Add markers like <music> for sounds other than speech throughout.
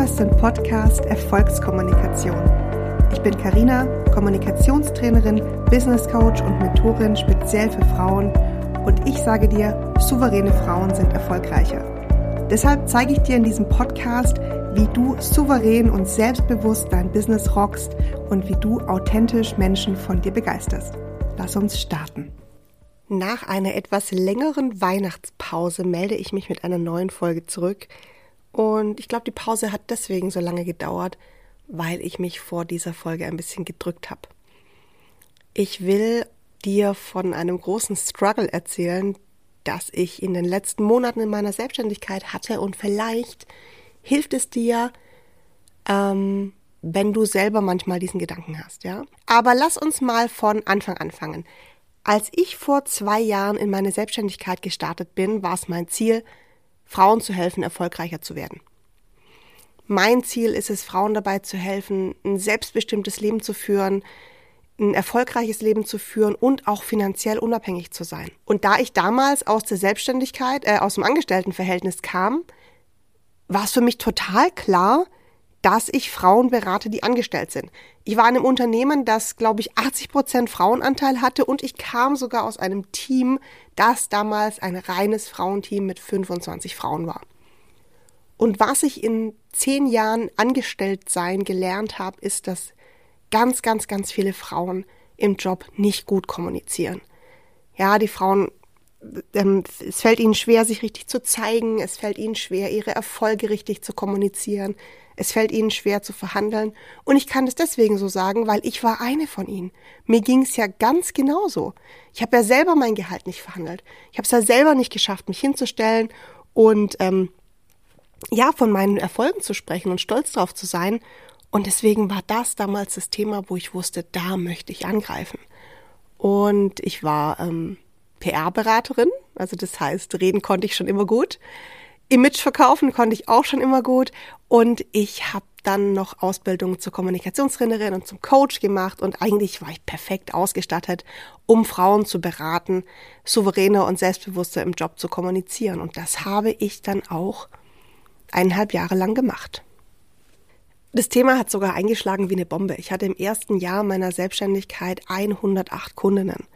hörst den Podcast Erfolgskommunikation. Ich bin Karina, Kommunikationstrainerin, Business Coach und Mentorin speziell für Frauen und ich sage dir, souveräne Frauen sind erfolgreicher. Deshalb zeige ich dir in diesem Podcast, wie du souverän und selbstbewusst dein Business rockst und wie du authentisch Menschen von dir begeisterst. Lass uns starten. Nach einer etwas längeren Weihnachtspause melde ich mich mit einer neuen Folge zurück. Und ich glaube, die Pause hat deswegen so lange gedauert, weil ich mich vor dieser Folge ein bisschen gedrückt habe. Ich will dir von einem großen Struggle erzählen, das ich in den letzten Monaten in meiner Selbstständigkeit hatte und vielleicht hilft es dir, ähm, wenn du selber manchmal diesen Gedanken hast, ja. Aber lass uns mal von Anfang anfangen. Als ich vor zwei Jahren in meine Selbstständigkeit gestartet bin, war es mein Ziel, Frauen zu helfen, erfolgreicher zu werden. Mein Ziel ist es, Frauen dabei zu helfen, ein selbstbestimmtes Leben zu führen, ein erfolgreiches Leben zu führen und auch finanziell unabhängig zu sein. Und da ich damals aus der Selbstständigkeit, äh, aus dem Angestelltenverhältnis kam, war es für mich total klar, dass ich Frauen berate, die angestellt sind. Ich war in einem Unternehmen, das, glaube ich, 80 Prozent Frauenanteil hatte und ich kam sogar aus einem Team, das damals ein reines Frauenteam mit 25 Frauen war. Und was ich in zehn Jahren angestellt sein gelernt habe, ist, dass ganz, ganz, ganz viele Frauen im Job nicht gut kommunizieren. Ja, die Frauen ähm, es fällt ihnen schwer, sich richtig zu zeigen, es fällt ihnen schwer, ihre Erfolge richtig zu kommunizieren, es fällt ihnen schwer zu verhandeln. Und ich kann das deswegen so sagen, weil ich war eine von ihnen. Mir ging es ja ganz genauso. Ich habe ja selber mein Gehalt nicht verhandelt. Ich habe es ja selber nicht geschafft, mich hinzustellen und ähm, ja, von meinen Erfolgen zu sprechen und stolz drauf zu sein. Und deswegen war das damals das Thema, wo ich wusste, da möchte ich angreifen. Und ich war ähm, PR-Beraterin, also das heißt, reden konnte ich schon immer gut. Image verkaufen konnte ich auch schon immer gut und ich habe dann noch Ausbildung zur Kommunikationstrainerin und zum Coach gemacht und eigentlich war ich perfekt ausgestattet, um Frauen zu beraten, souveräner und selbstbewusster im Job zu kommunizieren. Und das habe ich dann auch eineinhalb Jahre lang gemacht. Das Thema hat sogar eingeschlagen wie eine Bombe. Ich hatte im ersten Jahr meiner Selbstständigkeit 108 Kundinnen,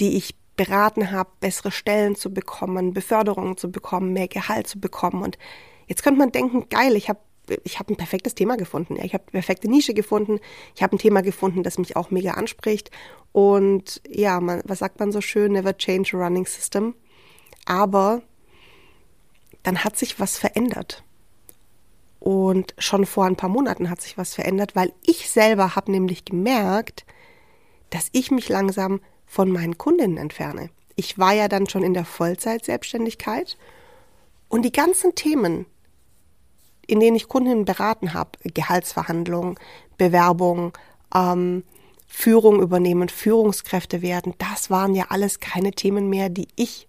die ich beraten habe, bessere Stellen zu bekommen, Beförderungen zu bekommen, mehr Gehalt zu bekommen. Und jetzt könnte man denken, geil, ich habe ich habe ein perfektes Thema gefunden. Ich habe perfekte Nische gefunden. Ich habe ein Thema gefunden, das mich auch mega anspricht. Und ja, man, was sagt man so schön? Never change a running system. Aber dann hat sich was verändert. Und schon vor ein paar Monaten hat sich was verändert, weil ich selber habe nämlich gemerkt, dass ich mich langsam von meinen Kundinnen entferne. Ich war ja dann schon in der Vollzeit-Selbstständigkeit und die ganzen Themen, in denen ich Kundinnen beraten habe, Gehaltsverhandlungen, Bewerbung, ähm, Führung übernehmen, Führungskräfte werden, das waren ja alles keine Themen mehr, die ich,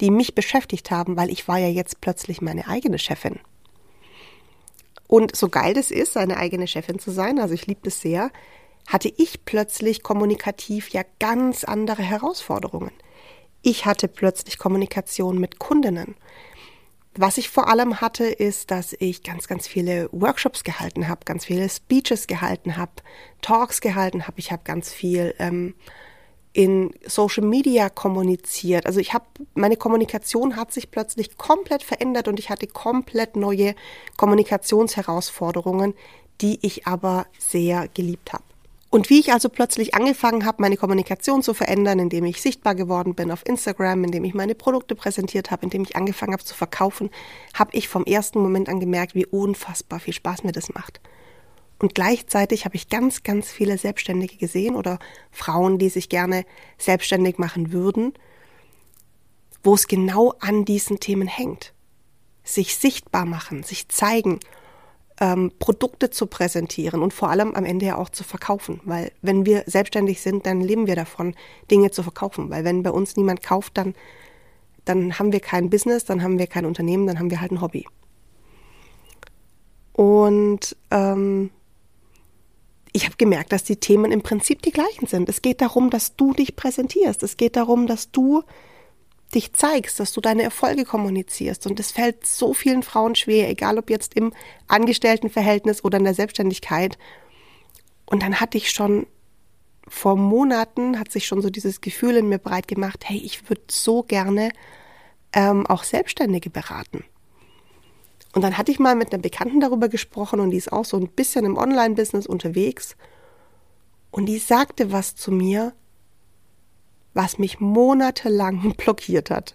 die mich beschäftigt haben, weil ich war ja jetzt plötzlich meine eigene Chefin. Und so geil das ist, seine eigene Chefin zu sein, also ich liebe das sehr, hatte ich plötzlich kommunikativ ja ganz andere Herausforderungen. Ich hatte plötzlich Kommunikation mit Kundinnen. Was ich vor allem hatte, ist, dass ich ganz, ganz viele Workshops gehalten habe, ganz viele Speeches gehalten habe, Talks gehalten habe. Ich habe ganz viel ähm, in Social Media kommuniziert. Also ich habe meine Kommunikation hat sich plötzlich komplett verändert und ich hatte komplett neue Kommunikationsherausforderungen, die ich aber sehr geliebt habe. Und wie ich also plötzlich angefangen habe, meine Kommunikation zu verändern, indem ich sichtbar geworden bin auf Instagram, indem ich meine Produkte präsentiert habe, indem ich angefangen habe zu verkaufen, habe ich vom ersten Moment an gemerkt, wie unfassbar viel Spaß mir das macht. Und gleichzeitig habe ich ganz, ganz viele Selbstständige gesehen oder Frauen, die sich gerne selbstständig machen würden, wo es genau an diesen Themen hängt. Sich sichtbar machen, sich zeigen ähm, Produkte zu präsentieren und vor allem am Ende ja auch zu verkaufen. Weil wenn wir selbstständig sind, dann leben wir davon, Dinge zu verkaufen. Weil wenn bei uns niemand kauft, dann, dann haben wir kein Business, dann haben wir kein Unternehmen, dann haben wir halt ein Hobby. Und ähm, ich habe gemerkt, dass die Themen im Prinzip die gleichen sind. Es geht darum, dass du dich präsentierst. Es geht darum, dass du dich zeigst, dass du deine Erfolge kommunizierst. Und es fällt so vielen Frauen schwer, egal ob jetzt im Angestelltenverhältnis oder in der Selbstständigkeit. Und dann hatte ich schon vor Monaten, hat sich schon so dieses Gefühl in mir breit gemacht, hey, ich würde so gerne ähm, auch Selbstständige beraten. Und dann hatte ich mal mit einer Bekannten darüber gesprochen und die ist auch so ein bisschen im Online-Business unterwegs. Und die sagte was zu mir, was mich monatelang <laughs> blockiert hat.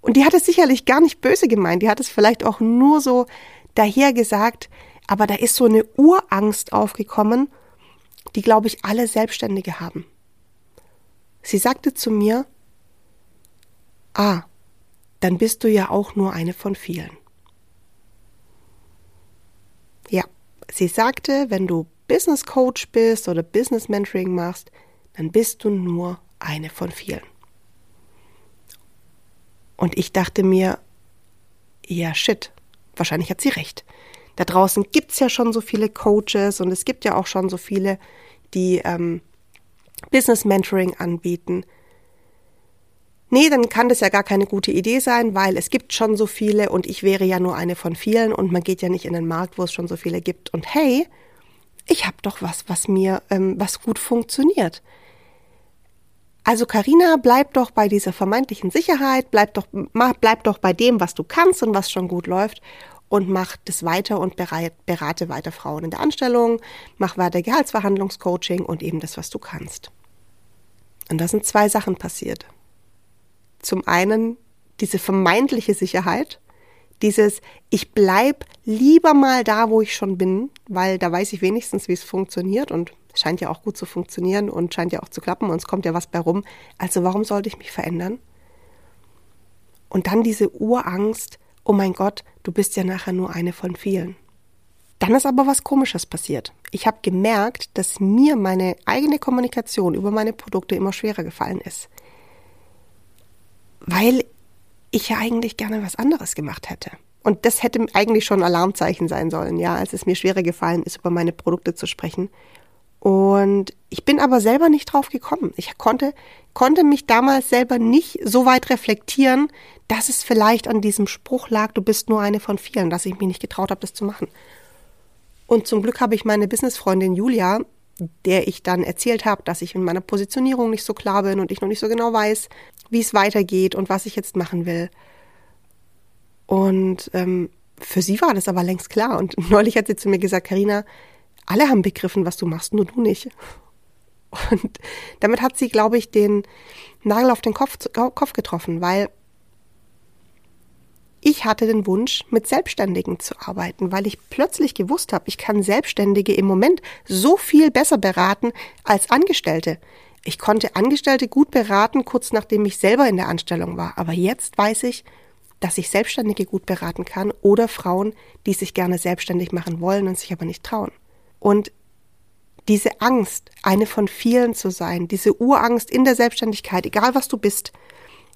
Und die hat es sicherlich gar nicht böse gemeint, die hat es vielleicht auch nur so daher gesagt, aber da ist so eine Urangst aufgekommen, die, glaube ich, alle Selbstständige haben. Sie sagte zu mir, ah, dann bist du ja auch nur eine von vielen. Ja, sie sagte, wenn du Business Coach bist oder Business Mentoring machst, dann bist du nur eine von vielen. Und ich dachte mir, ja, shit, wahrscheinlich hat sie recht. Da draußen gibt es ja schon so viele Coaches und es gibt ja auch schon so viele, die ähm, Business Mentoring anbieten. Nee, dann kann das ja gar keine gute Idee sein, weil es gibt schon so viele und ich wäre ja nur eine von vielen und man geht ja nicht in den Markt, wo es schon so viele gibt. Und hey, ich habe doch was, was mir, ähm, was gut funktioniert. Also Karina, bleib doch bei dieser vermeintlichen Sicherheit, bleib doch, mach, bleib doch bei dem, was du kannst und was schon gut läuft und mach das weiter und berate weiter Frauen in der Anstellung, mach weiter Gehaltsverhandlungscoaching und eben das, was du kannst. Und da sind zwei Sachen passiert. Zum einen diese vermeintliche Sicherheit, dieses ich bleib lieber mal da, wo ich schon bin, weil da weiß ich wenigstens, wie es funktioniert und scheint ja auch gut zu funktionieren und scheint ja auch zu klappen und es kommt ja was bei rum. Also warum sollte ich mich verändern? Und dann diese Urangst, oh mein Gott, du bist ja nachher nur eine von vielen. Dann ist aber was Komisches passiert. Ich habe gemerkt, dass mir meine eigene Kommunikation über meine Produkte immer schwerer gefallen ist. Weil ich ja eigentlich gerne was anderes gemacht hätte. Und das hätte eigentlich schon Alarmzeichen sein sollen, ja, als es mir schwerer gefallen ist, über meine Produkte zu sprechen und ich bin aber selber nicht drauf gekommen. Ich konnte, konnte mich damals selber nicht so weit reflektieren, dass es vielleicht an diesem Spruch lag, du bist nur eine von vielen, dass ich mich nicht getraut habe, das zu machen. Und zum Glück habe ich meine Businessfreundin Julia, der ich dann erzählt habe, dass ich in meiner Positionierung nicht so klar bin und ich noch nicht so genau weiß, wie es weitergeht und was ich jetzt machen will. Und ähm, für sie war das aber längst klar. Und <laughs> neulich hat sie zu mir gesagt, Karina, alle haben begriffen, was du machst, nur du nicht. Und damit hat sie, glaube ich, den Nagel auf den Kopf, Kopf getroffen, weil ich hatte den Wunsch, mit Selbstständigen zu arbeiten, weil ich plötzlich gewusst habe, ich kann Selbstständige im Moment so viel besser beraten als Angestellte. Ich konnte Angestellte gut beraten, kurz nachdem ich selber in der Anstellung war. Aber jetzt weiß ich, dass ich Selbstständige gut beraten kann oder Frauen, die sich gerne selbstständig machen wollen und sich aber nicht trauen. Und diese Angst, eine von vielen zu sein, diese Urangst in der Selbstständigkeit, egal was du bist,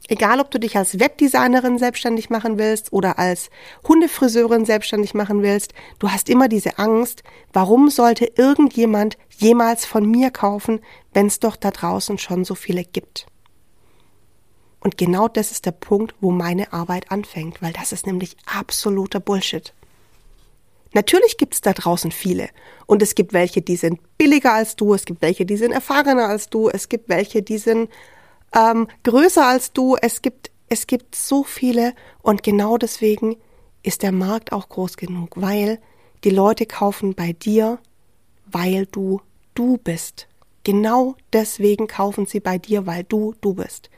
egal ob du dich als Webdesignerin selbstständig machen willst oder als Hundefriseurin selbstständig machen willst, du hast immer diese Angst, warum sollte irgendjemand jemals von mir kaufen, wenn es doch da draußen schon so viele gibt. Und genau das ist der Punkt, wo meine Arbeit anfängt, weil das ist nämlich absoluter Bullshit. Natürlich gibt es da draußen viele. Und es gibt welche, die sind billiger als du, es gibt welche, die sind erfahrener als du, es gibt welche, die sind ähm, größer als du. Es gibt, es gibt so viele. Und genau deswegen ist der Markt auch groß genug, weil die Leute kaufen bei dir, weil du du bist. Genau deswegen kaufen sie bei dir, weil du du bist.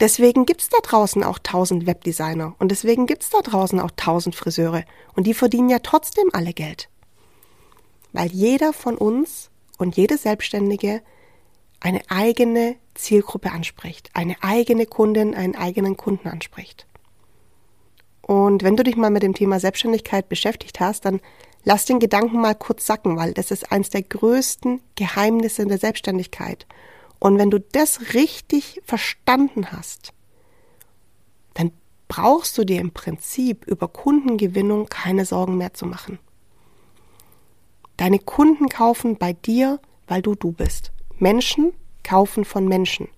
Deswegen gibt's da draußen auch tausend Webdesigner und deswegen gibt's da draußen auch tausend Friseure und die verdienen ja trotzdem alle Geld. Weil jeder von uns und jede Selbstständige eine eigene Zielgruppe anspricht, eine eigene Kundin, einen eigenen Kunden anspricht. Und wenn du dich mal mit dem Thema Selbstständigkeit beschäftigt hast, dann lass den Gedanken mal kurz sacken, weil das ist eines der größten Geheimnisse in der Selbstständigkeit. Und wenn du das richtig verstanden hast, dann brauchst du dir im Prinzip über Kundengewinnung keine Sorgen mehr zu machen. Deine Kunden kaufen bei dir, weil du du bist. Menschen kaufen von Menschen.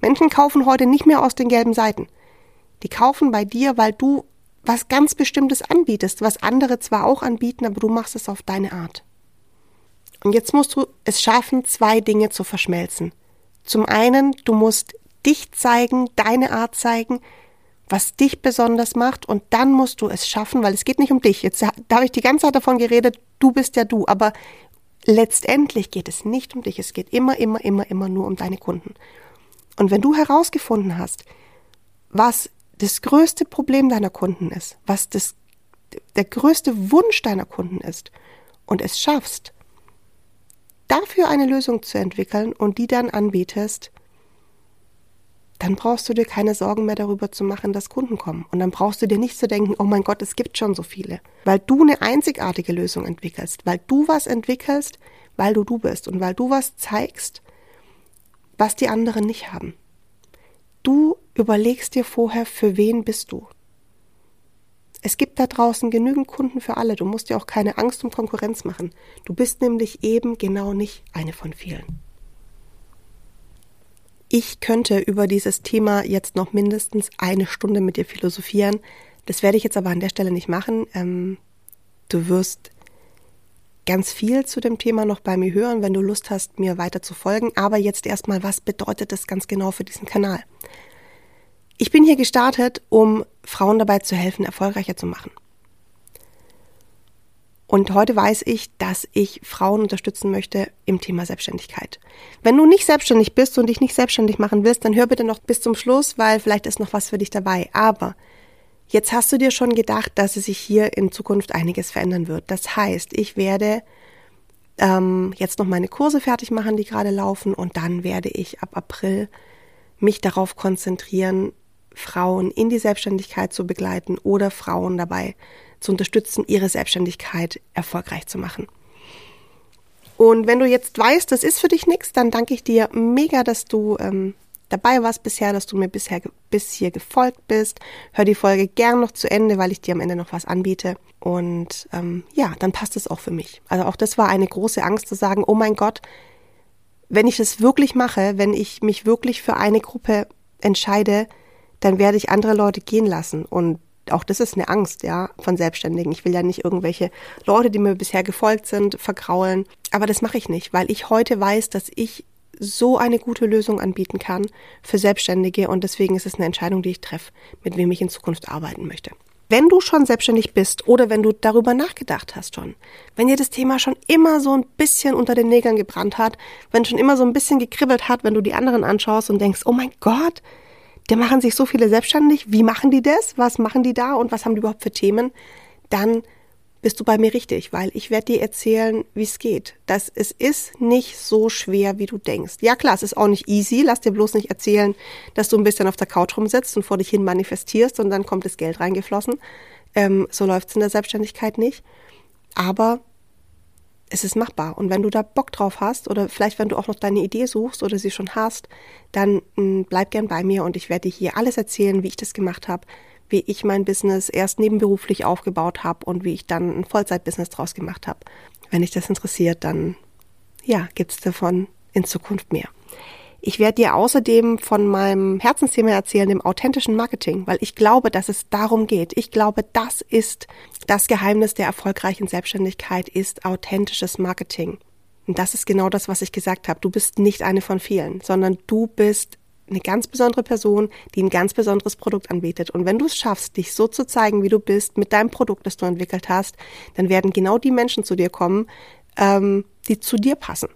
Menschen kaufen heute nicht mehr aus den gelben Seiten. Die kaufen bei dir, weil du was ganz Bestimmtes anbietest, was andere zwar auch anbieten, aber du machst es auf deine Art. Und jetzt musst du es schaffen, zwei Dinge zu verschmelzen. Zum einen, du musst dich zeigen, deine Art zeigen, was dich besonders macht und dann musst du es schaffen, weil es geht nicht um dich. Jetzt habe ich die ganze Zeit davon geredet, du bist ja du, aber letztendlich geht es nicht um dich. Es geht immer, immer, immer, immer nur um deine Kunden. Und wenn du herausgefunden hast, was das größte Problem deiner Kunden ist, was das, der größte Wunsch deiner Kunden ist und es schaffst, dafür eine Lösung zu entwickeln und die dann anbietest, dann brauchst du dir keine Sorgen mehr darüber zu machen, dass Kunden kommen. Und dann brauchst du dir nicht zu denken, oh mein Gott, es gibt schon so viele. Weil du eine einzigartige Lösung entwickelst, weil du was entwickelst, weil du du bist und weil du was zeigst, was die anderen nicht haben. Du überlegst dir vorher, für wen bist du. Es gibt da draußen genügend Kunden für alle. Du musst dir auch keine Angst um Konkurrenz machen. Du bist nämlich eben genau nicht eine von vielen. Ich könnte über dieses Thema jetzt noch mindestens eine Stunde mit dir philosophieren. Das werde ich jetzt aber an der Stelle nicht machen. Ähm, du wirst ganz viel zu dem Thema noch bei mir hören, wenn du Lust hast, mir weiter zu folgen. Aber jetzt erstmal, was bedeutet das ganz genau für diesen Kanal? Ich bin hier gestartet, um Frauen dabei zu helfen, erfolgreicher zu machen. Und heute weiß ich, dass ich Frauen unterstützen möchte im Thema Selbstständigkeit. Wenn du nicht selbstständig bist und dich nicht selbstständig machen willst, dann hör bitte noch bis zum Schluss, weil vielleicht ist noch was für dich dabei. Aber jetzt hast du dir schon gedacht, dass es sich hier in Zukunft einiges verändern wird. Das heißt, ich werde ähm, jetzt noch meine Kurse fertig machen, die gerade laufen, und dann werde ich ab April mich darauf konzentrieren, Frauen in die Selbstständigkeit zu begleiten oder Frauen dabei zu unterstützen, ihre Selbstständigkeit erfolgreich zu machen. Und wenn du jetzt weißt, das ist für dich nichts, dann danke ich dir mega, dass du ähm, dabei warst bisher, dass du mir bisher bis hier gefolgt bist. Hör die Folge gern noch zu Ende, weil ich dir am Ende noch was anbiete. Und ähm, ja, dann passt es auch für mich. Also auch das war eine große Angst zu sagen, oh mein Gott, wenn ich das wirklich mache, wenn ich mich wirklich für eine Gruppe entscheide, dann werde ich andere Leute gehen lassen. Und auch das ist eine Angst, ja, von Selbstständigen. Ich will ja nicht irgendwelche Leute, die mir bisher gefolgt sind, vergraulen. Aber das mache ich nicht, weil ich heute weiß, dass ich so eine gute Lösung anbieten kann für Selbstständige und deswegen ist es eine Entscheidung, die ich treffe, mit wem ich in Zukunft arbeiten möchte. Wenn du schon selbstständig bist oder wenn du darüber nachgedacht hast schon, wenn dir das Thema schon immer so ein bisschen unter den Nägeln gebrannt hat, wenn schon immer so ein bisschen gekribbelt hat, wenn du die anderen anschaust und denkst, oh mein Gott, da machen sich so viele selbstständig. Wie machen die das? Was machen die da und was haben die überhaupt für Themen? Dann bist du bei mir richtig, weil ich werde dir erzählen, wie es geht. Das, es ist nicht so schwer, wie du denkst. Ja klar, es ist auch nicht easy. Lass dir bloß nicht erzählen, dass du ein bisschen auf der Couch rumsitzt und vor dich hin manifestierst und dann kommt das Geld reingeflossen. Ähm, so läuft's in der Selbstständigkeit nicht. Aber es ist machbar. Und wenn du da Bock drauf hast oder vielleicht wenn du auch noch deine Idee suchst oder sie schon hast, dann mh, hm, bleib gern bei mir und ich werde dir hier alles erzählen, wie ich das gemacht habe, wie ich mein Business erst nebenberuflich aufgebaut habe und wie ich dann ein Vollzeitbusiness draus gemacht habe. Wenn dich das interessiert, dann ja, gibt's davon in Zukunft mehr. Ich werde dir außerdem von meinem Herzensthema erzählen, dem authentischen Marketing, weil ich glaube, dass es darum geht. Ich glaube, das ist das Geheimnis der erfolgreichen Selbstständigkeit, ist authentisches Marketing. Und das ist genau das, was ich gesagt habe. Du bist nicht eine von vielen, sondern du bist eine ganz besondere Person, die ein ganz besonderes Produkt anbietet. Und wenn du es schaffst, dich so zu zeigen, wie du bist, mit deinem Produkt, das du entwickelt hast, dann werden genau die Menschen zu dir kommen, ähm, die zu dir passen.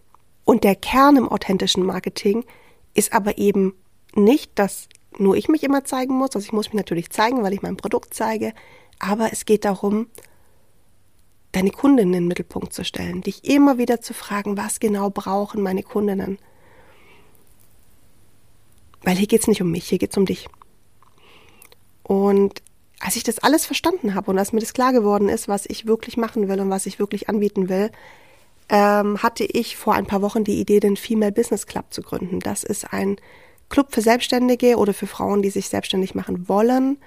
Und der Kern im authentischen Marketing ist aber eben nicht, dass nur ich mich immer zeigen muss. Also ich muss mich natürlich zeigen, weil ich mein Produkt zeige. Aber es geht darum, deine Kundinnen in den Mittelpunkt zu stellen, dich immer wieder zu fragen, was genau brauchen meine Kundinnen. Weil hier geht es nicht um mich, hier geht es um dich. Und als ich das alles verstanden habe und als mir das klar geworden ist, was ich wirklich machen will und was ich wirklich anbieten will, ähm, hatte ich vor ein paar Wochen die Idee, den Female Business Club zu gründen. Das ist ein Club für Selbstständige oder für Frauen, die sich selbstständig machen wollen,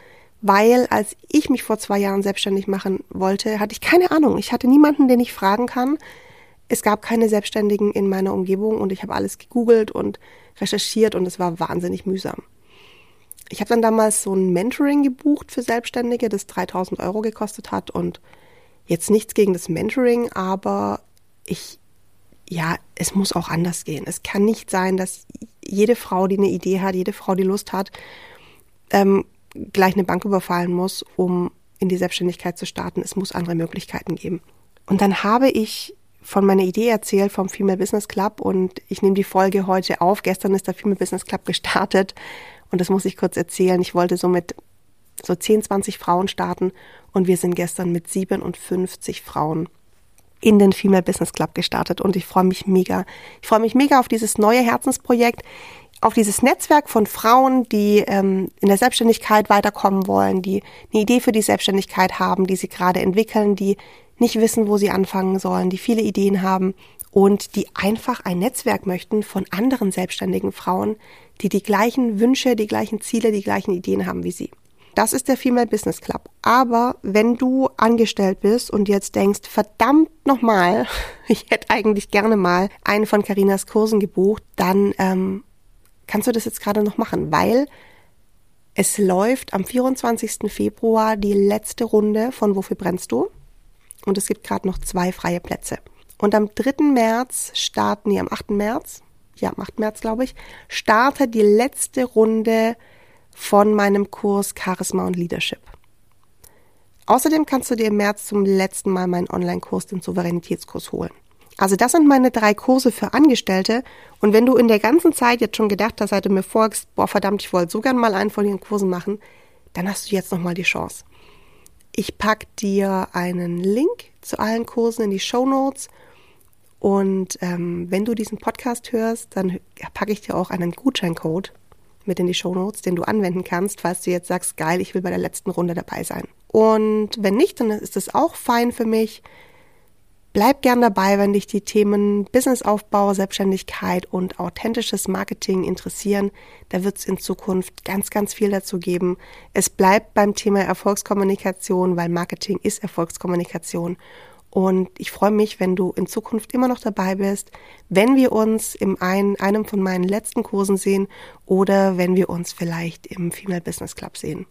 weil als ich mich vor zwei Jahren selbstständig machen wollte, hatte ich keine Ahnung. Ich hatte niemanden, den ich fragen kann. Es gab keine Selbstständigen in meiner Umgebung und ich habe alles gegoogelt und recherchiert und es war wahnsinnig mühsam. Ich habe dann damals so ein Mentoring gebucht für Selbstständige, das 3000 Euro gekostet hat und jetzt nichts gegen das Mentoring, aber ich, ja, es muss auch anders gehen. Es kann nicht sein, dass jede Frau, die eine Idee hat, jede Frau, die Lust hat, ähm, gleich eine Bank überfallen muss, um in die Selbstständigkeit zu starten. Es muss andere Möglichkeiten geben. Und dann habe ich von meiner Idee erzählt vom Female Business Club und ich nehme die Folge heute auf. Gestern ist der Female Business Club gestartet und das muss ich kurz erzählen. Ich wollte so mit so 10, 20 Frauen starten und wir sind gestern mit 57 Frauen in den Female Business Club gestartet und ich freue mich mega. Ich freue mich mega auf dieses neue Herzensprojekt, auf dieses Netzwerk von Frauen, die ähm, in der Selbstständigkeit weiterkommen wollen, die eine Idee für die Selbstständigkeit haben, die sie gerade entwickeln, die nicht wissen, wo sie anfangen sollen, die viele Ideen haben und die einfach ein Netzwerk möchten von anderen selbstständigen Frauen, die die gleichen Wünsche, die gleichen Ziele, die gleichen Ideen haben wie sie. Das ist der Female Business Club. Aber wenn du angestellt bist und jetzt denkst, verdammt nochmal, <laughs> ich hätte eigentlich gerne mal einen von Karinas Kursen gebucht, dann ähm, kannst du das jetzt gerade noch machen, weil es läuft am 24. Februar die letzte Runde von Wofür brennst du? Und es gibt gerade noch zwei freie Plätze. Und am 3. März starten, nee, am 8. März, ja, am 8. März, glaube ich, startet die letzte Runde von meinem Kurs Charisma und Leadership. Außerdem kannst du dir im März zum letzten Mal meinen Online-Kurs, den Souveränitätskurs, holen. Also das sind meine drei Kurse für Angestellte. Und wenn du in der ganzen Zeit jetzt schon gedacht hast, seit du mir folgst, boah verdammt, ich wollte so gern mal einen von den Kursen machen, dann hast du jetzt nochmal die Chance. Ich pack dir einen Link zu allen Kursen in die Show Notes. Und ähm, wenn du diesen Podcast hörst, dann packe ich dir auch einen Gutscheincode mit in die Show Notes, den du anwenden kannst, falls du jetzt sagst, geil, ich will bei der letzten Runde dabei sein. Und wenn nicht, dann ist das auch fein für mich. Bleib gern dabei, wenn dich die Themen Businessaufbau, Selbstständigkeit und authentisches Marketing interessieren. Da wird es in Zukunft ganz, ganz viel dazu geben. Es bleibt beim Thema Erfolgskommunikation, weil Marketing ist Erfolgskommunikation. Und ich freue mich, wenn du in Zukunft immer noch dabei bist, wenn wir uns in ein, einem von meinen letzten Kursen sehen oder wenn wir uns vielleicht im Female Business Club sehen.